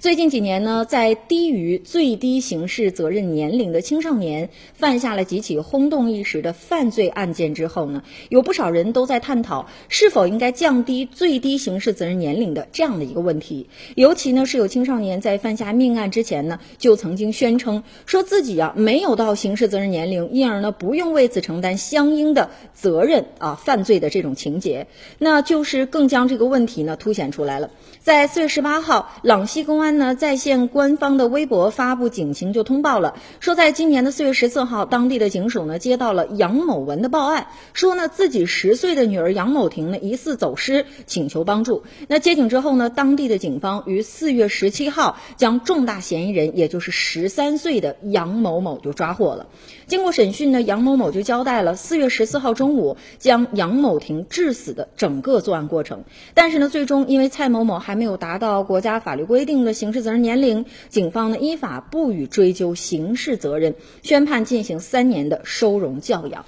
最近几年呢，在低于最低刑事责任年龄的青少年犯下了几起轰动一时的犯罪案件之后呢，有不少人都在探讨是否应该降低最低刑事责任年龄的这样的一个问题。尤其呢，是有青少年在犯下命案之前呢，就曾经宣称说自己啊没有到刑事责任年龄，因而呢不用为此承担相应的责任啊，犯罪的这种情节，那就是更将这个问题呢凸显出来了。在四月十八号，朗西公安。呢，在线官方的微博发布警情就通报了，说在今年的四月十四号，当地的警署呢接到了杨某文的报案，说呢自己十岁的女儿杨某婷呢疑似走失，请求帮助。那接警之后呢，当地的警方于四月十七号将重大嫌疑人，也就是十三岁的杨某某就抓获了。经过审讯呢，杨某某就交代了四月十四号中午将杨某婷致死的整个作案过程。但是呢，最终因为蔡某某还没有达到国家法律规定的。刑事责任年龄，警方呢依法不予追究刑事责任，宣判进行三年的收容教养。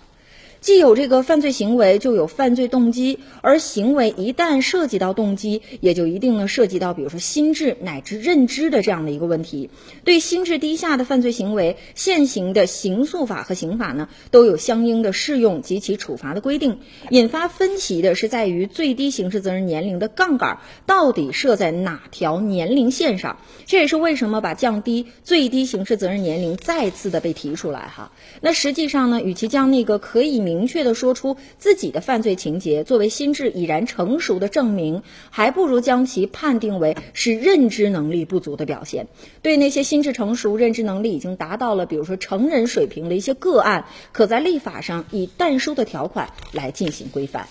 既有这个犯罪行为，就有犯罪动机，而行为一旦涉及到动机，也就一定呢涉及到，比如说心智乃至认知的这样的一个问题。对心智低下的犯罪行为，现行的刑诉法和刑法呢都有相应的适用及其处罚的规定。引发分歧的是在于最低刑事责任年龄的杠杆到底设在哪条年龄线上？这也是为什么把降低最低刑事责任年龄再次的被提出来哈。那实际上呢，与其将那个可以。明确的说出自己的犯罪情节作为心智已然成熟的证明，还不如将其判定为是认知能力不足的表现。对那些心智成熟、认知能力已经达到了，比如说成人水平的一些个案，可在立法上以但书的条款来进行规范。